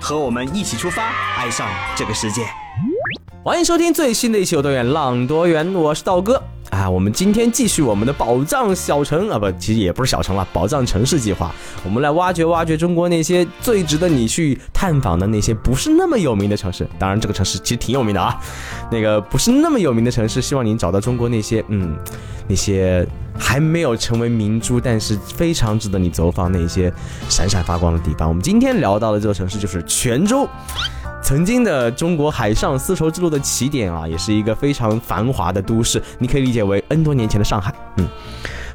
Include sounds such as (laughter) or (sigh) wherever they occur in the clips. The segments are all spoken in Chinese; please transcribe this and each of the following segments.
和我们一起出发，爱上这个世界。欢迎收听最新的一期《有多远浪多远》，我是道哥啊。我们今天继续我们的宝藏小城啊，不，其实也不是小城了，宝藏城市计划。我们来挖掘挖掘中国那些最值得你去探访的那些不是那么有名的城市。当然，这个城市其实挺有名的啊。那个不是那么有名的城市，希望您找到中国那些嗯，那些还没有成为明珠，但是非常值得你走访那些闪闪发光的地方。我们今天聊到的这座城市就是泉州。曾经的中国海上丝绸之路的起点啊，也是一个非常繁华的都市，你可以理解为 N 多年前的上海。嗯，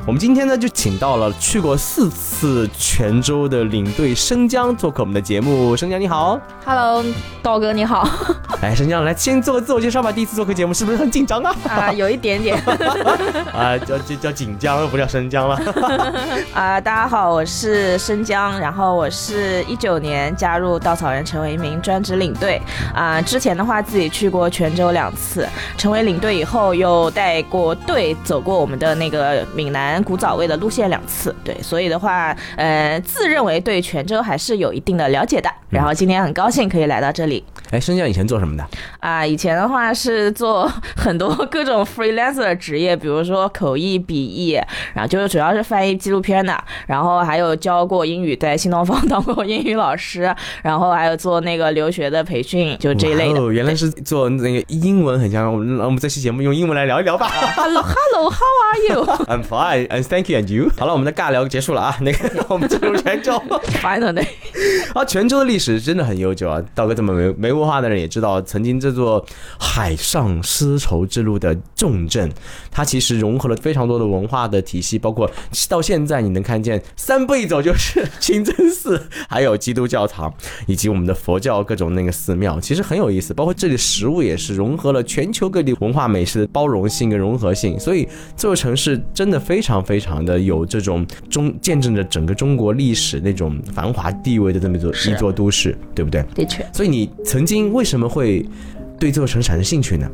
我们今天呢就请到了去过四次泉州的领队生姜做客我们的节目。生姜你好，Hello，道哥你好。(laughs) 哎，生姜来先做个自我介绍吧。第一次做客节目是不是很紧张啊？啊，有一点点。(laughs) 啊，叫叫叫锦江，不叫生姜了。(laughs) 啊，大家好，我是生姜，然后我是一九年加入稻草人，成为一名专职领队。啊，之前的话自己去过泉州两次，成为领队以后又带过队走过我们的那个闽南古早味的路线两次。对，所以的话，呃，自认为对泉州还是有一定的了解的。然后今天很高兴可以来到这里。哎，生姜以前做什么的？啊，以前的话是做 (laughs) 很多各种 freelancer 职业，比如说口译、笔译，然后就是主要是翻译纪录片的，然后还有教过英语，在新东方 (laughs) 当过英语老师，然后还有做那个留学的培训，就这一类的。哦，原来是做那个英文很像。我们我们这期节目用英文来聊一聊吧。Hello，Hello，How are (laughs) fine，and thank you and you。好了，我们的尬聊结束了啊，那个 (laughs) 我们进入泉州。Finally，啊，泉州的历史真的很悠久啊。道哥这么没没文化的人也知道，曾经这座海上丝绸之路的重镇，它其实融合了非常多的文化的体系，包括到现在你能看见三步一走就是清真寺，还有基督教堂，以及我们的佛教各种那个寺庙，其实很有意思。包括这里食物也是融合了全球各地文化美食的包容性跟融合性，所以这座城市真的非常非常的有这种中见证着整个中国历史那种繁华地位的这么一座一座都市，对不对？的确。所以你曾经为什么会对这座城产生兴趣呢？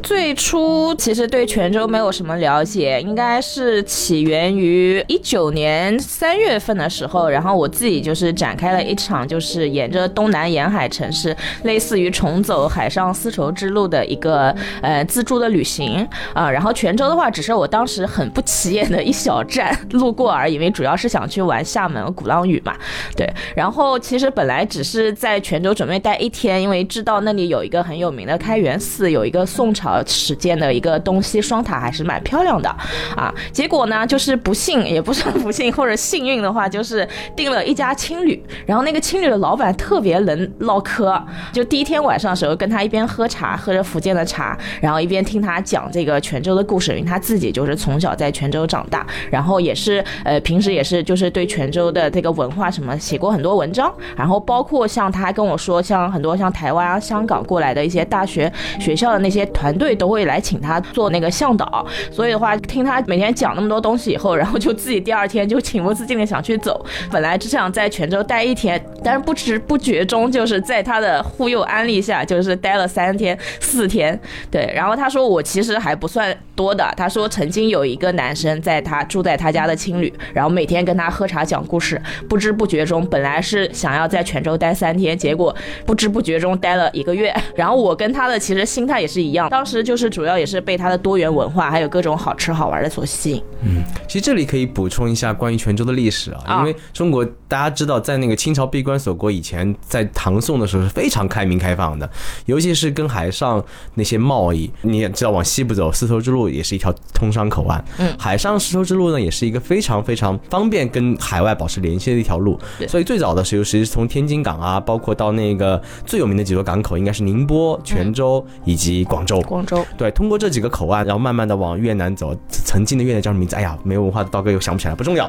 最初其实对泉州没有什么了解，应该是起源于一九年三月份的时候，然后我自己就是展开了一场就是沿着东南沿海城市，类似于重走海上丝绸之路的一个呃自助的旅行啊。然后泉州的话，只是我当时很不起眼的一小站路过而已，因为主要是想去玩厦门鼓浪屿嘛。对，然后其实本来只是在泉州准备待一天，因为知道那里有一个很有名的开元寺，有一个宋。朝始建的一个东西双塔还是蛮漂亮的啊，结果呢就是不幸也不算不幸或者幸运的话，就是订了一家青旅，然后那个青旅的老板特别能唠嗑，就第一天晚上的时候跟他一边喝茶，喝着福建的茶，然后一边听他讲这个泉州的故事，因为他自己就是从小在泉州长大，然后也是呃平时也是就是对泉州的这个文化什么写过很多文章，然后包括像他还跟我说，像很多像台湾啊、香港过来的一些大学学校的那些。团队都会来请他做那个向导，所以的话，听他每天讲那么多东西以后，然后就自己第二天就情不自禁的想去走。本来只想在泉州待一天，但是不知不觉中，就是在他的忽悠安利下，就是待了三天四天。对，然后他说我其实还不算多的，他说曾经有一个男生在他住在他家的青旅，然后每天跟他喝茶讲故事，不知不觉中本来是想要在泉州待三天，结果不知不觉中待了一个月。(laughs) 然后我跟他的其实心态也是一样。当时就是主要也是被他的多元文化，还有各种好吃好玩的所吸引。嗯，其实这里可以补充一下关于泉州的历史啊，因为中国大家知道，在那个清朝闭关锁国以前，在唐宋的时候是非常开明开放的，尤其是跟海上那些贸易，你也知道往西部走，丝绸之路也是一条通商口岸，嗯海上丝绸之路呢也是一个非常非常方便跟海外保持联系的一条路。对所以最早的时候，其实从天津港啊，包括到那个最有名的几座港口，应该是宁波、泉州以及广州。广州。对，通过这几个口岸，然后慢慢的往越南走。曾经的越南叫什么名字？哎呀，没文化的刀哥又想不起来，不重要。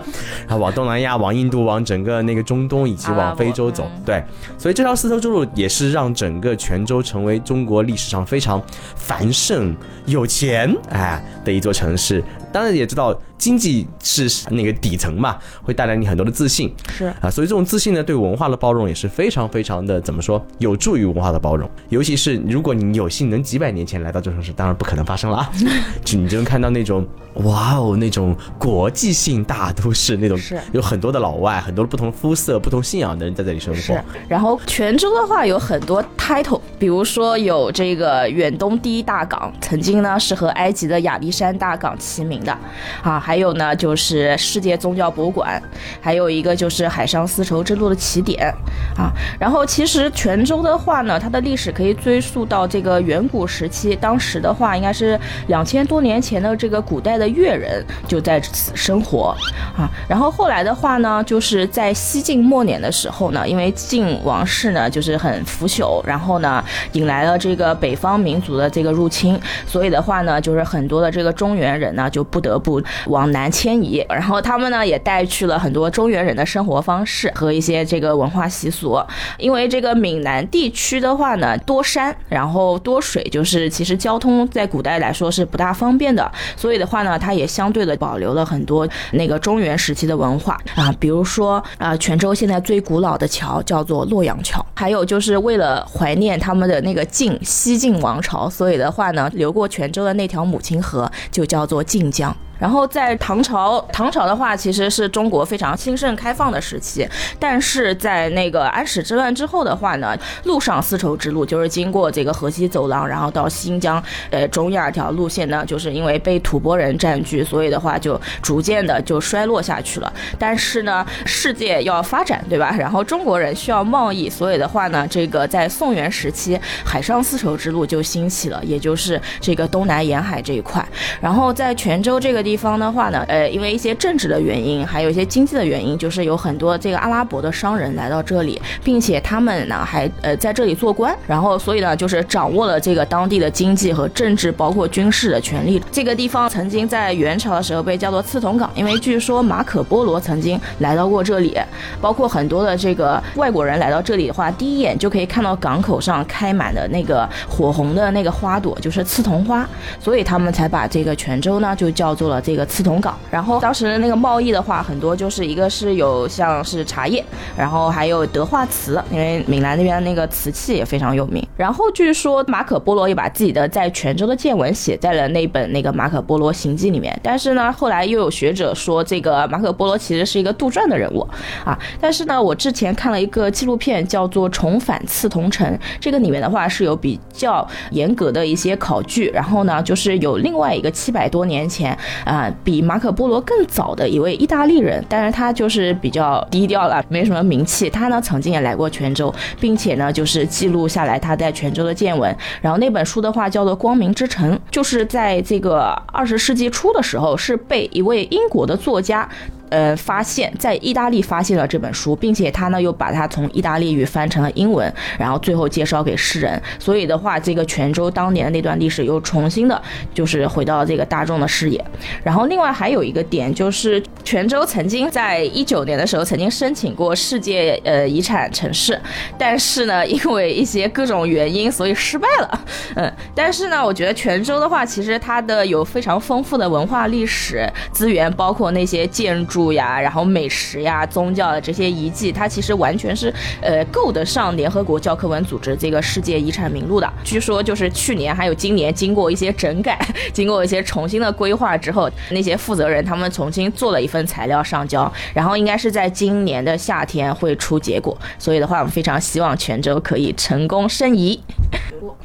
然后往东南亚、往印度、往整个那个中东以及往非洲走。嗯对，所以这条丝绸之路也是让整个泉州成为中国历史上非常繁盛、有钱哎的一座城市。当然也知道经济是那个底层嘛，会带来你很多的自信。是啊，所以这种自信呢，对文化的包容也是非常非常的怎么说，有助于文化的包容。尤其是如果你有幸能几百年前来到这城市，当然不可能发生了啊，(laughs) 就你就能看到那种哇哦那种国际性大都市那种，是有很多的老外，很多不同肤色、不同信仰的人在这里生活是。，然后泉州的话有很多 title，比如说有这个远东第一大港，曾经呢是和埃及的亚历山大港齐名的，啊，还有呢就是世界宗教博物馆，还有一个就是海上丝绸之路的起点，啊，然后其实泉州的话呢，它的历史可以追溯到这个远古时期，当时的话应该是两千多年前的这个古代的越人就在此生活，啊，然后后来的话呢，就是在西晋末年的时候呢，因为晋王室呢就是很腐朽，然后呢引来了这个北方民族的这个入侵，所以的话呢，就是很多的这个中原人呢就不得不往南迁移，然后他们呢也带去了很多中原人的生活方式和一些这个文化习俗，因为这个闽南地区的话呢多山，然后多水，就是其实交通在古代来说是不大方便的，所以的话呢，它也相对的保留了很多那个中原时期的文化。啊，比如说啊，泉州现在最古老的桥叫做洛阳桥，还有就是为了怀念他们的那个晋西晋王朝，所以的话呢，流过泉州的那条母亲河就叫做晋江。四。然后在唐朝，唐朝的话其实是中国非常兴盛开放的时期，但是在那个安史之乱之后的话呢，陆上丝绸之路就是经过这个河西走廊，然后到新疆呃中亚条路线呢，就是因为被吐蕃人占据，所以的话就逐渐的就衰落下去了。但是呢，世界要发展，对吧？然后中国人需要贸易，所以的话呢，这个在宋元时期，海上丝绸之路就兴起了，也就是这个东南沿海这一块。然后在泉州这个地地方的话呢，呃，因为一些政治的原因，还有一些经济的原因，就是有很多这个阿拉伯的商人来到这里，并且他们呢还呃在这里做官，然后所以呢就是掌握了这个当地的经济和政治，包括军事的权利。这个地方曾经在元朝的时候被叫做刺桐港，因为据说马可波罗曾经来到过这里，包括很多的这个外国人来到这里的话，第一眼就可以看到港口上开满的那个火红的那个花朵，就是刺桐花，所以他们才把这个泉州呢就叫做呃这个刺桐港。然后当时那个贸易的话，很多就是一个是有像是茶叶，然后还有德化瓷，因为闽南那边那个瓷器也非常有名。然后据说马可波罗也把自己的在泉州的见闻写在了那本那个《马可波罗行记》里面，但是呢，后来又有学者说这个马可波罗其实是一个杜撰的人物啊。但是呢，我之前看了一个纪录片叫做《重返刺桐城》，这个里面的话是有比较严格的一些考据，然后呢，就是有另外一个七百多年前啊、比马可波罗更早的一位意大利人，但是他就是比较低调了，没什么名气。他呢曾经也来过泉州，并且呢就是记录下来他在泉州的见闻。然后那本书的话叫做《光明之城》，就是在这个二十世纪初的时候，是被一位英国的作家。呃，发现，在意大利发现了这本书，并且他呢又把它从意大利语翻成了英文，然后最后介绍给世人。所以的话，这个泉州当年的那段历史又重新的，就是回到了这个大众的视野。然后另外还有一个点就是，泉州曾经在一九年的时候曾经申请过世界呃遗产城市，但是呢，因为一些各种原因，所以失败了。嗯，但是呢，我觉得泉州的话，其实它的有非常丰富的文化历史资源，包括那些建筑呀，然后美食呀、宗教的这些遗迹，它其实完全是呃够得上联合国教科文组织这个世界遗产名录的。据说就是去年还有今年，经过一些整改，(laughs) 经过一些重新的规划之后，那些负责人他们重新做了一份材料上交，然后应该是在今年的夏天会出结果。所以的话，我们非常希望泉州可以成功申遗。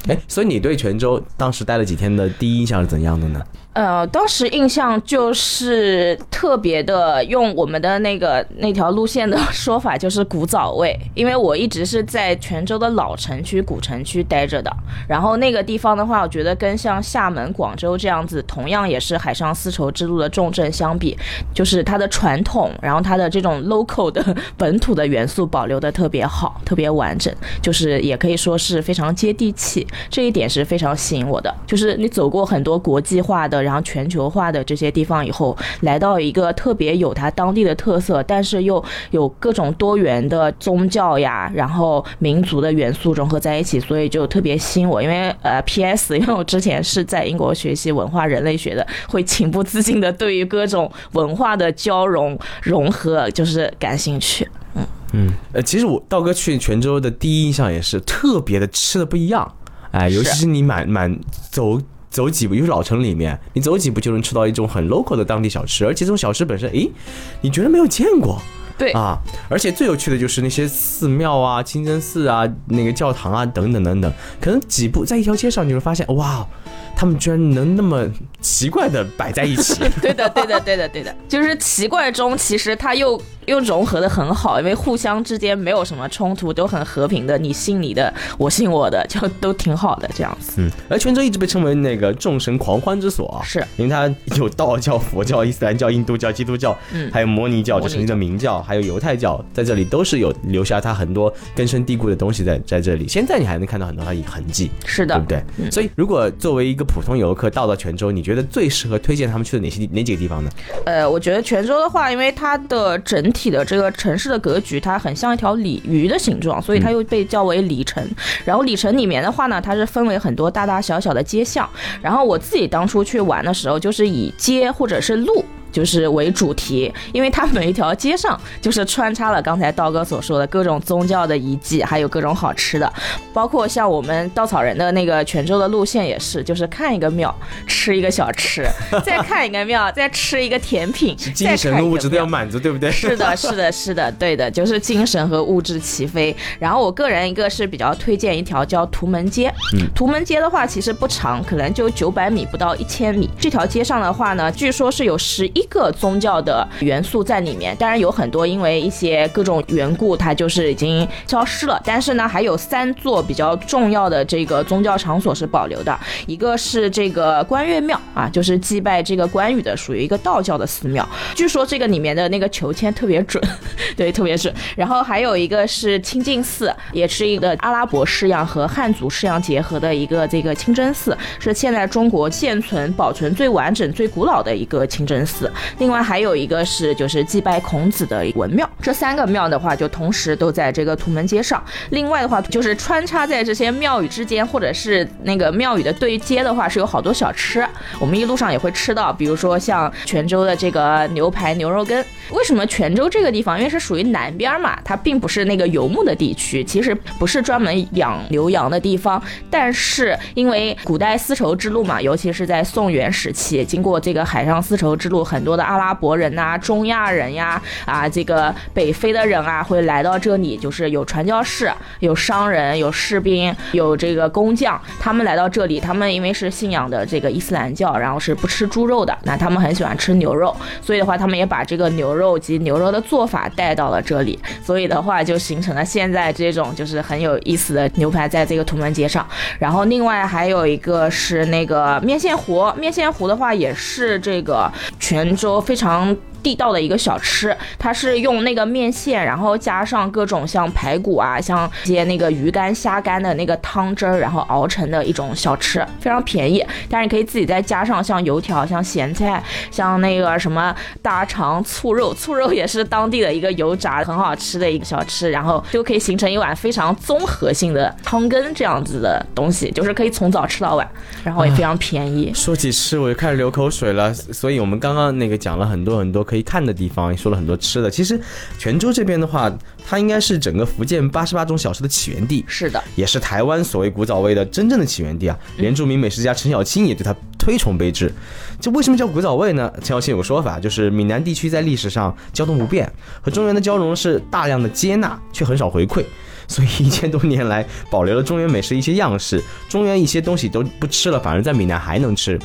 哎，所以你对泉州当时待了几天的第一印象是怎样的呢？呃，当时印象就是特别的，用我们的那个那条路线的说法就是古早味，因为我一直是在泉州的老城区、古城区待着的。然后那个地方的话，我觉得跟像厦门、广州这样子，同样也是海上丝绸之路的重镇相比，就是它的传统，然后它的这种 local 的本土的元素保留的特别好，特别完整，就是也可以说是非常接地气。这一点是非常吸引我的。就是你走过很多国际化的，然后全球化的这些地方以后，来到一个特别有它当地的特色，但是又有各种多元的宗教呀，然后民族的元素融合在一起，所以就特别吸引我。因为呃，P.S. (laughs) 因为我之前是在英国学习文化人类学的，会情不自禁的对于各种文化的交融融合就是感兴趣。嗯嗯，呃，其实我道哥去泉州的第一印象也是特别的吃的不一样，哎，尤其是你满满走。走几步，因为老城里面，你走几步就能吃到一种很 local 的当地小吃，而且这种小吃本身，诶，你觉得没有见过？对啊，而且最有趣的就是那些寺庙啊、清真寺啊、那个教堂啊等等等等，可能几步在一条街上，你会发现，哇，他们居然能那么奇怪的摆在一起。(laughs) 对的，对的，对的，对的，就是奇怪中，其实它又。又融合的很好，因为互相之间没有什么冲突，都很和平的。你信你的，我信我的，就都挺好的这样子。嗯，而泉州一直被称为那个众神狂欢之所，是因为它有道教、佛教、伊斯兰教、印度教、基督教，嗯，还有摩尼教，就曾经的明教，还有犹太教，在这里都是有留下它很多根深蒂固的东西在在这里。现在你还能看到很多它的痕迹，是的，对不对？所以，如果作为一个普通游客到了泉州，你觉得最适合推荐他们去的哪些哪几个地方呢？呃，我觉得泉州的话，因为它的整体的这个城。市的格局，它很像一条鲤鱼的形状，所以它又被叫为鲤城。然后鲤城里面的话呢，它是分为很多大大小小的街巷。然后我自己当初去玩的时候，就是以街或者是路。就是为主题，因为它每一条街上就是穿插了刚才道哥所说的各种宗教的遗迹，还有各种好吃的，包括像我们稻草人的那个泉州的路线也是，就是看一个庙吃一个小吃，(laughs) 再看一个庙再吃一个甜品，精神和物质都要满足，对不对？是的，是的，是的，对的，就是精神和物质齐飞。然后我个人一个是比较推荐一条叫图门街，图门街的话其实不长，可能就九百米不到一千米。这条街上的话呢，据说是有十一。一个宗教的元素在里面，当然有很多因为一些各种缘故，它就是已经消失了。但是呢，还有三座比较重要的这个宗教场所是保留的，一个是这个关岳庙啊，就是祭拜这个关羽的，属于一个道教的寺庙。据说这个里面的那个求签特别准，对，特别准。然后还有一个是清净寺，也是一个阿拉伯式样和汉族式样结合的一个这个清真寺，是现在中国现存保存最完整、最古老的一个清真寺。另外还有一个是就是祭拜孔子的文庙，这三个庙的话就同时都在这个图门街上。另外的话就是穿插在这些庙宇之间，或者是那个庙宇的对接的话，是有好多小吃，我们一路上也会吃到，比如说像泉州的这个牛排、牛肉羹。为什么泉州这个地方？因为是属于南边嘛，它并不是那个游牧的地区，其实不是专门养牛羊的地方。但是因为古代丝绸之路嘛，尤其是在宋元时期，经过这个海上丝绸之路，很很多的阿拉伯人呐、中亚人呀、啊这个北非的人啊，会来到这里，就是有传教士、有商人、有士兵、有这个工匠，他们来到这里，他们因为是信仰的这个伊斯兰教，然后是不吃猪肉的，那他们很喜欢吃牛肉，所以的话，他们也把这个牛肉及牛肉的做法带到了这里，所以的话就形成了现在这种就是很有意思的牛排，在这个图门街上。然后另外还有一个是那个面线糊，面线糊的话也是这个全州非常。地道的一个小吃，它是用那个面线，然后加上各种像排骨啊，像一些那个鱼干、虾干的那个汤汁儿，然后熬成的一种小吃，非常便宜。但是你可以自己再加上像油条、像咸菜、像那个什么大肠、醋肉，醋肉也是当地的一个油炸很好吃的一个小吃，然后就可以形成一碗非常综合性的汤羹这样子的东西，就是可以从早吃到晚，然后也非常便宜。说起吃，我就开始流口水了。所以我们刚刚那个讲了很多很多。可以看的地方，说了很多吃的。其实，泉州这边的话，它应该是整个福建八十八种小吃的起源地。是的，也是台湾所谓古早味的真正的起源地啊。原住民美食家陈小青也对它推崇备至。这为什么叫古早味呢？陈小青有个说法，就是闽南地区在历史上交通不便，和中原的交融是大量的接纳，却很少回馈。所以一千多年来保留了中原美食一些样式。中原一些东西都不吃了，反而在闽南还能吃。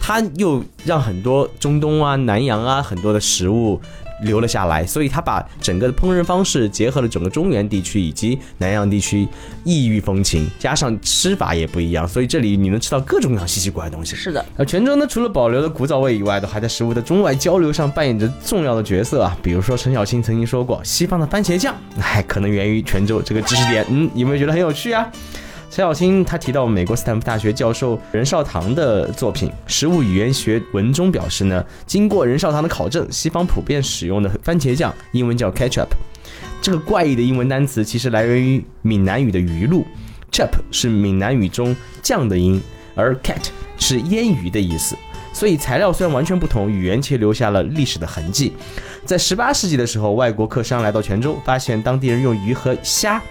它又让很多中东啊、南洋啊很多的食物。留了下来，所以他把整个的烹饪方式结合了整个中原地区以及南洋地区异域风情，加上吃法也不一样，所以这里你能吃到各种各样稀奇古怪的东西。是的，而泉州呢，除了保留了古早味以外，都还在食物的中外交流上扮演着重要的角色啊。比如说陈小青曾经说过，西方的番茄酱，哎，可能源于泉州这个知识点。嗯，有没有觉得很有趣啊？陈小青他提到美国斯坦福大学教授任少棠的作品《食物语言学文》中表示呢，经过任少棠的考证，西方普遍使用的番茄酱英文叫 ketchup，这个怪异的英文单词其实来源于闽南语的鱼露，chup 是闽南语中酱的音，而 cat 是腌鱼的意思，所以材料虽然完全不同，语言却留下了历史的痕迹。在十八世纪的时候，外国客商来到泉州，发现当地人用鱼和虾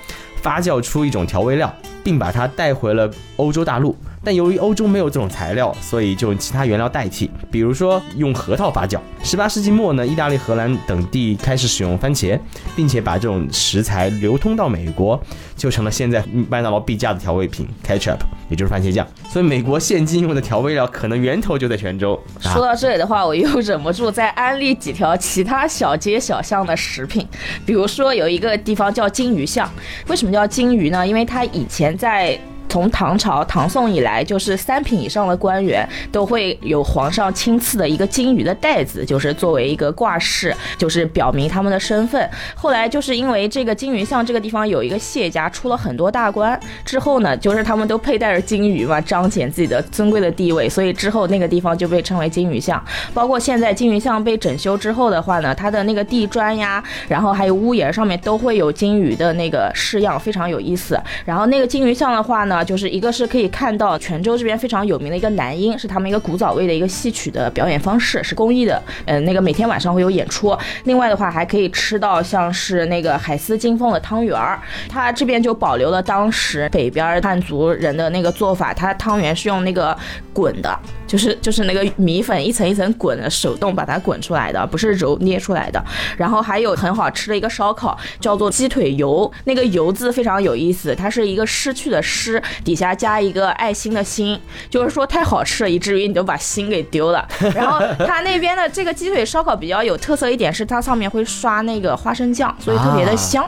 发酵出一种调味料。并把它带回了欧洲大陆。但由于欧洲没有这种材料，所以就用其他原料代替，比如说用核桃发酵。十八世纪末呢，意大利、荷兰等地开始使用番茄，并且把这种食材流通到美国，就成了现在麦当劳必加的调味品 ketchup，也就是番茄酱。所以美国现今用的调味料可能源头就在泉州。说到这里的话，我又忍不住再安利几条其他小街小巷的食品，比如说有一个地方叫金鱼巷，为什么叫金鱼呢？因为它以前在。从唐朝、唐宋以来，就是三品以上的官员都会有皇上亲赐的一个金鱼的袋子，就是作为一个挂饰，就是表明他们的身份。后来就是因为这个金鱼巷这个地方有一个谢家出了很多大官，之后呢，就是他们都佩戴着金鱼嘛，彰显自己的尊贵的地位，所以之后那个地方就被称为金鱼巷。包括现在金鱼巷被整修之后的话呢，它的那个地砖呀，然后还有屋檐上面都会有金鱼的那个式样，非常有意思。然后那个金鱼巷的话呢。啊就是一个是可以看到泉州这边非常有名的一个男音，是他们一个古早味的一个戏曲的表演方式，是公益的。嗯，那个每天晚上会有演出。另外的话，还可以吃到像是那个海丝金凤的汤圆儿，它这边就保留了当时北边汉族人的那个做法，它汤圆是用那个滚的。就是就是那个米粉一层一层滚的，手动把它滚出来的，不是揉捏出来的。然后还有很好吃的一个烧烤，叫做鸡腿油。那个油字非常有意思，它是一个失去的失，底下加一个爱心的心，就是说太好吃了，以至于你都把心给丢了。(laughs) 然后它那边的这个鸡腿烧烤比较有特色一点是，它上面会刷那个花生酱，所以特别的香。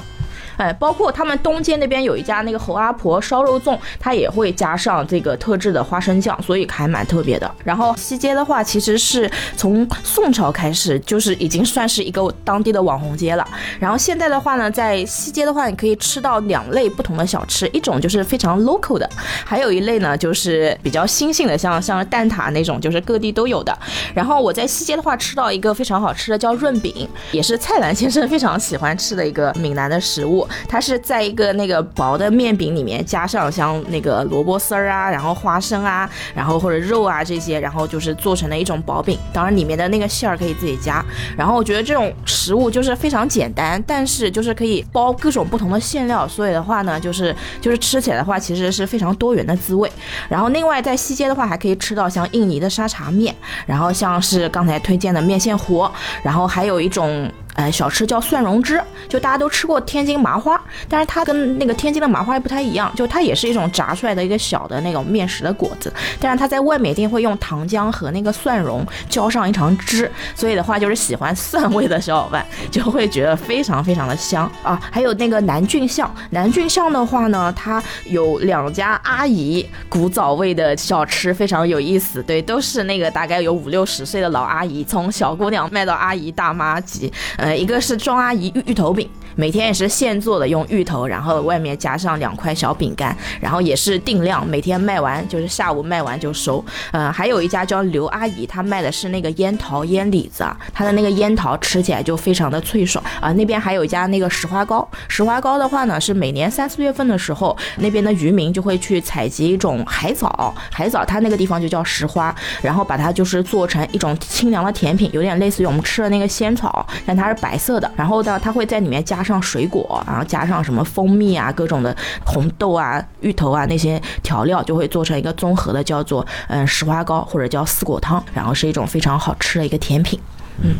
哎，包括他们东街那边有一家那个侯阿婆烧肉粽，它也会加上这个特制的花生酱，所以还蛮特别的。然后西街的话，其实是从宋朝开始，就是已经算是一个当地的网红街了。然后现在的话呢，在西街的话，你可以吃到两类不同的小吃，一种就是非常 local 的，还有一类呢就是比较新兴的，像像蛋挞那种，就是各地都有的。然后我在西街的话吃到一个非常好吃的叫润饼，也是蔡澜先生非常喜欢吃的一个闽南的食物。它是在一个那个薄的面饼里面加上像那个萝卜丝儿啊，然后花生啊，然后或者肉啊这些，然后就是做成了一种薄饼。当然里面的那个馅儿可以自己加。然后我觉得这种食物就是非常简单，但是就是可以包各种不同的馅料，所以的话呢，就是就是吃起来的话其实是非常多元的滋味。然后另外在西街的话还可以吃到像印尼的沙茶面，然后像是刚才推荐的面线糊，(sniffs) 然后还有一种。呃，小吃叫蒜蓉汁，就大家都吃过天津麻花，但是它跟那个天津的麻花不太一样，就它也是一种炸出来的一个小的那种面食的果子，但是它在外面一定会用糖浆和那个蒜蓉浇上一层汁，所以的话就是喜欢蒜味的小伙伴就会觉得非常非常的香啊。还有那个南郡巷，南郡巷的话呢，它有两家阿姨古早味的小吃，非常有意思，对，都是那个大概有五六十岁的老阿姨，从小姑娘卖到阿姨大妈级。一个是庄阿姨芋芋头饼。每天也是现做的，用芋头，然后外面加上两块小饼干，然后也是定量，每天卖完就是下午卖完就收。嗯，还有一家叫刘阿姨，她卖的是那个烟桃烟李子啊，她的那个烟桃吃起来就非常的脆爽啊。那边还有一家那个石花糕，石花糕的话呢，是每年三四月份的时候，那边的渔民就会去采集一种海藻，海藻它那个地方就叫石花，然后把它就是做成一种清凉的甜品，有点类似于我们吃的那个仙草，但它是白色的，然后呢，它会在里面加。上水果，然后加上什么蜂蜜啊，各种的红豆啊、芋头啊那些调料，就会做成一个综合的，叫做嗯石花糕或者叫四果汤，然后是一种非常好吃的一个甜品。嗯，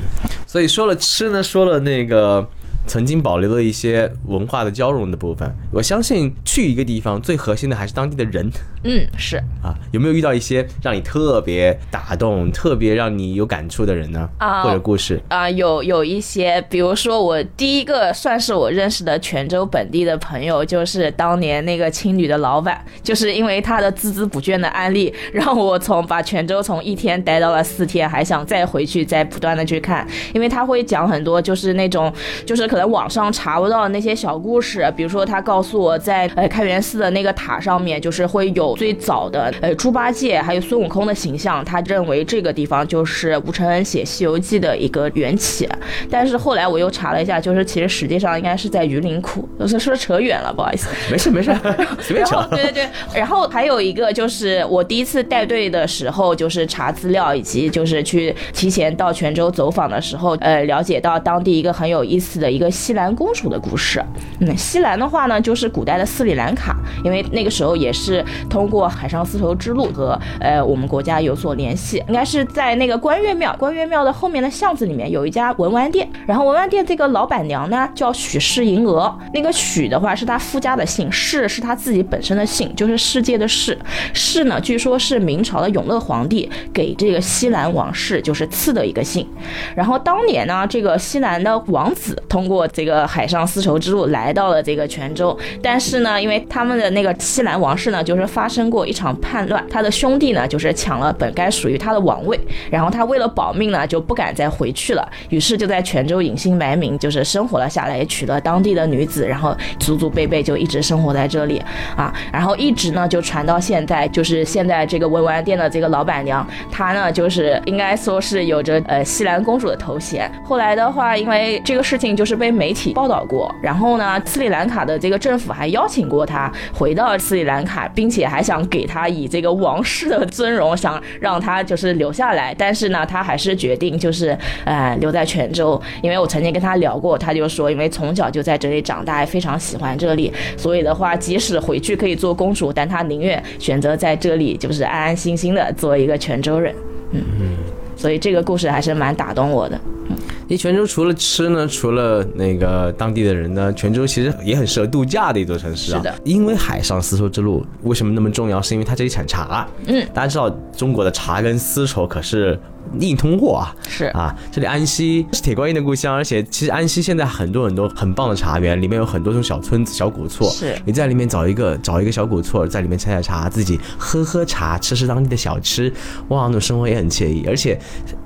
所以说了吃呢，说了那个曾经保留了一些文化的交融的部分。我相信去一个地方最核心的还是当地的人嗯，是啊。有没有遇到一些让你特别打动、特别让你有感触的人呢？啊或者故事？啊、有有一些，比如说我第一个算是我认识的泉州本地的朋友，就是当年那个青旅的老板，就是因为他的孜孜不倦的安利，让我从把泉州从一天待到了四天，还想再回去，再不断的去看，因为他会讲很多就是那种就是可能网上查不到的那些小故事，比如说他告诉我在呃开元寺的那个塔上面，就是会有最早的呃猪八戒还有孙悟空的形象，他认为这个地方就是吴承恩写《西游记》的一个缘起。但是后来我又查了一下，就是其实实际上应该是在榆林库，就是说扯远了，不好意思。没 (laughs) 事没事，随便扯。对对对，然后还有一个就是我第一次带队的时候，就是查资料以及就是去提前到泉州走访的时候，呃，了解到当地一个很有意思的一个西兰公主的故事。嗯，西兰的话呢，就是古代的斯里兰卡，因为那个时候也是通过海上丝绸之路和呃我们国家有所联系，应该是在那个关岳庙，关岳庙的后面的巷子里面有一家文玩店，然后文玩店这个老板娘呢叫许氏银娥，那个许的话是她夫家的姓，氏是她自己本身的姓，就是世界的世。氏呢，据说是明朝的永乐皇帝给这个西兰王氏就是赐的一个姓。然后当年呢，这个西兰的王子通过过这个海上丝绸之路来到了这个泉州，但是呢，因为他们的那个西兰王室呢，就是发生过一场叛乱，他的兄弟呢就是抢了本该属于他的王位，然后他为了保命呢，就不敢再回去了，于是就在泉州隐姓埋名，就是生活了下来，也娶了当地的女子，然后祖祖辈辈就一直生活在这里啊，然后一直呢就传到现在，就是现在这个文玩店的这个老板娘，她呢就是应该说是有着呃西兰公主的头衔。后来的话，因为这个事情就是被媒体报道过，然后呢，斯里兰卡的这个政府还邀请过他回到斯里兰卡，并且还想给他以这个王室的尊荣，想让他就是留下来。但是呢，他还是决定就是呃留在泉州，因为我曾经跟他聊过，他就说，因为从小就在这里长大，非常喜欢这里，所以的话，即使回去可以做公主，但他宁愿选择在这里，就是安安心心的做一个泉州人。嗯嗯，所以这个故事还是蛮打动我的。因为泉州除了吃呢，除了那个当地的人呢，泉州其实也很适合度假的一座城市啊。是的因为海上丝绸之路为什么那么重要？是因为它这里产茶。嗯，大家知道中国的茶跟丝绸可是硬通货啊。是啊，这里安溪是铁观音的故乡，而且其实安溪现在很多很多很棒的茶园，里面有很多种小村子、小古厝。是你在里面找一个找一个小古厝，在里面采采茶，自己喝喝茶，吃吃当地的小吃，哇，那种生活也很惬意。而且，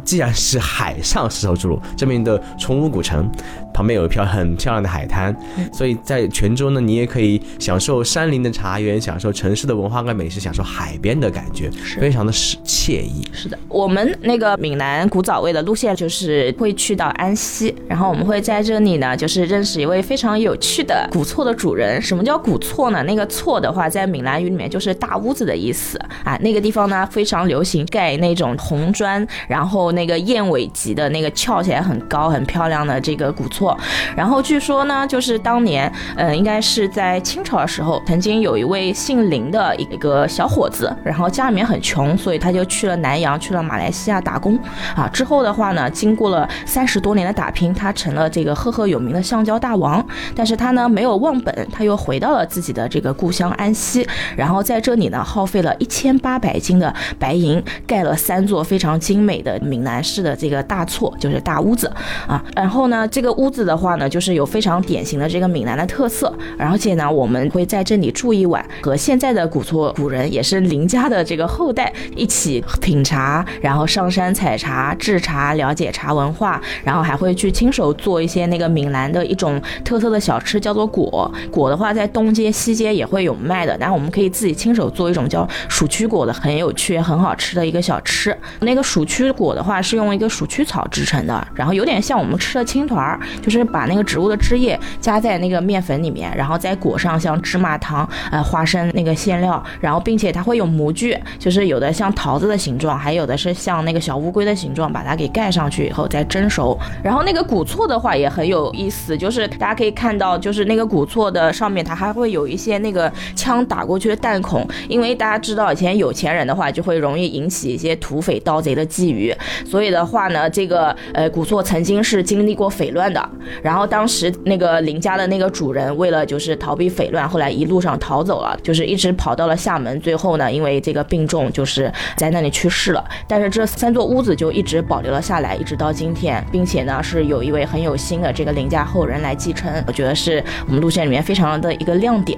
既然是海上丝绸之路，这边的崇武古城旁边有一片很漂亮的海滩，所以在泉州呢，你也可以享受山林的茶园，享受城市的文化跟美食，享受海边的感觉，非常的是惬意。是的，我们那个闽南古早味的路线就是会去到安溪，然后我们会在这里呢，就是认识一位非常有趣的古厝的主人。什么叫古厝呢？那个厝的话，在闽南语里面就是大屋子的意思啊。那个地方呢，非常流行盖那种红砖，然后那个燕尾级的那个翘起来很高、很漂亮的这个古厝。然后据说呢，就是当年，呃，应该是在清朝的时候，曾经有一位姓林的一个小伙子，然后家里面很穷，所以他就去了南洋，去了马来西亚打工。啊，之后的话呢，经过了三十多年的打拼，他成了这个赫赫有名的橡胶大王。但是他呢没有忘本，他又回到了自己的这个故乡安溪，然后在这里呢耗费了一千八百斤的白银，盖了三座非常精美的闽南式的这个大厝，就是大屋子啊。然后呢，这个屋子的话呢，就是有非常典型的这个闽南的特色，而且呢，我们会在这里住一晚，和现在的古厝古人也是林家的这个后代一起品茶，然后上山采茶、制茶，了解茶文化，然后还会去亲手做一些那个闽南的一种特色的小吃，叫做果。果的话，在东街、西街也会有卖的，但我们可以自己亲手做一种叫鼠曲果的，很有趣、很好吃的一个小吃。那个鼠曲果的话，是用一个鼠曲草制成的，然后有点像我们吃的青团儿，就是把那个植物的汁液加在那个面粉里面，然后再裹上像芝麻糖、呃花生那个馅料，然后并且它会有模具，就是有的像桃子的形状，还有的是像那个小小乌龟的形状，把它给盖上去以后再蒸熟。然后那个古厝的话也很有意思，就是大家可以看到，就是那个古厝的上面它还会有一些那个枪打过去的弹孔，因为大家知道以前有钱人的话就会容易引起一些土匪盗贼的觊觎，所以的话呢，这个呃古厝曾经是经历过匪乱的，然后当时那个林家的那个主人为了就是逃避匪乱，后来一路上逃走了，就是一直跑到了厦门，最后呢因为这个病重就是在那里去世了。但是这三座屋子就一直保留了下来，一直到今天，并且呢是有一位很有心的这个林家后人来继承，我觉得是我们路线里面非常的一个亮点。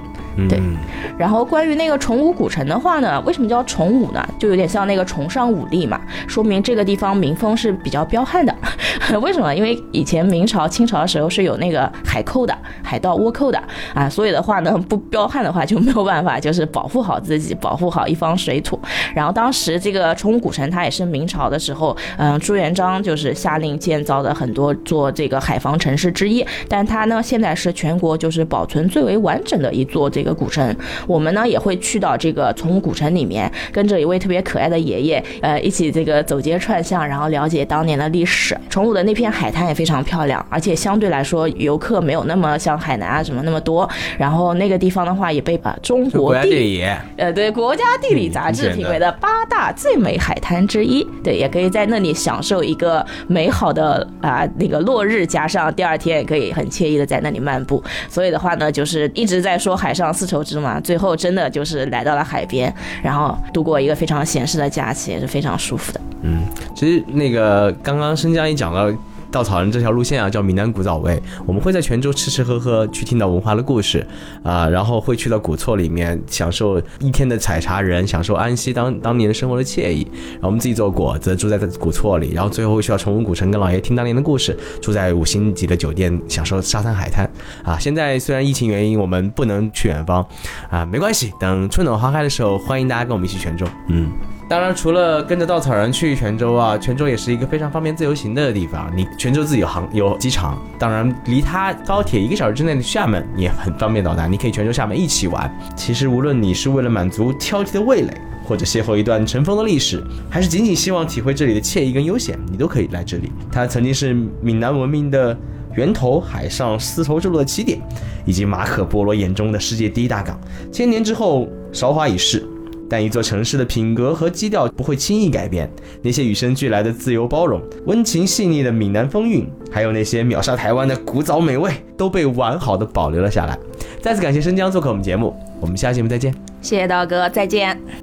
对嗯然后关于那个崇武古城的话呢，为什么叫崇武呢？就有点像那个崇尚武力嘛，说明这个地方民风是比较彪悍的。(laughs) 为什么？因为以前明朝、清朝的时候是有那个海寇的、海盗倭寇的啊，所以的话呢，不彪悍的话就没有办法，就是保护好自己，保护好一方水土。然后当时这个崇武古城，它也是明朝的时候，嗯、朱元璋就是下令建造的很多座这个海防城市之一，但它呢现在是全国就是保存最为完整的一座这个古城。我们呢也会去到这个崇武古城里面，跟着一位特别可爱的爷爷，呃，一起这个走街串巷，然后了解当年的历史。崇武的那片海滩也非常漂亮，而且相对来说游客没有那么像海南啊什么那么多。然后那个地方的话也被把中国国地理，呃，对，国家地理杂志嗯评为的八大最美海滩之一。对，也可以在那里享受一个美好的啊、那个落日，加上第二天也可以很惬意的在那里漫步。所以的话呢，就是一直在说海上丝绸之路嘛，最后真的就是来到了海边，然后度过一个非常闲适的假期，也是非常舒服的。嗯其实那个刚刚申江一讲到稻草人这条路线啊，叫闽南古早味。我们会在泉州吃吃喝喝，去听到文化的故事啊、然后会去到古厝里面享受一天的采茶人，享受安溪当当年生活的惬意。然后我们自己做果子，住在古厝里，然后最后会去到崇武古城跟老爷听当年的故事，住在五星级的酒店，享受沙滩海滩啊。现在虽然疫情原因我们不能去远方啊，没关系，等春暖花开的时候，欢迎大家跟我们一起泉州。嗯。当然，除了跟着稻草人去泉州啊，泉州也是一个非常方便自由行的地方。你泉州自己有航有机场，当然离它高铁一个小时之内的厦门也很方便到达。你可以泉州、厦门一起玩。其实无论你是为了满足挑剔的味蕾，或者邂逅一段尘封的历史，还是仅仅希望体会这里的惬意跟悠闲，你都可以来这里。它曾经是闽南文明的源头，海上丝绸之路的起点，以及马可波罗眼中的世界第一大港。千年之后，韶华已逝。但一座城市的品格和基调不会轻易改变。那些与生俱来的自由包容、温情细腻的闽南风韵，还有那些秒杀台湾的古早美味，都被完好的保留了下来。再次感谢生姜做客我们节目，我们下期节目再见。谢谢道哥，再见。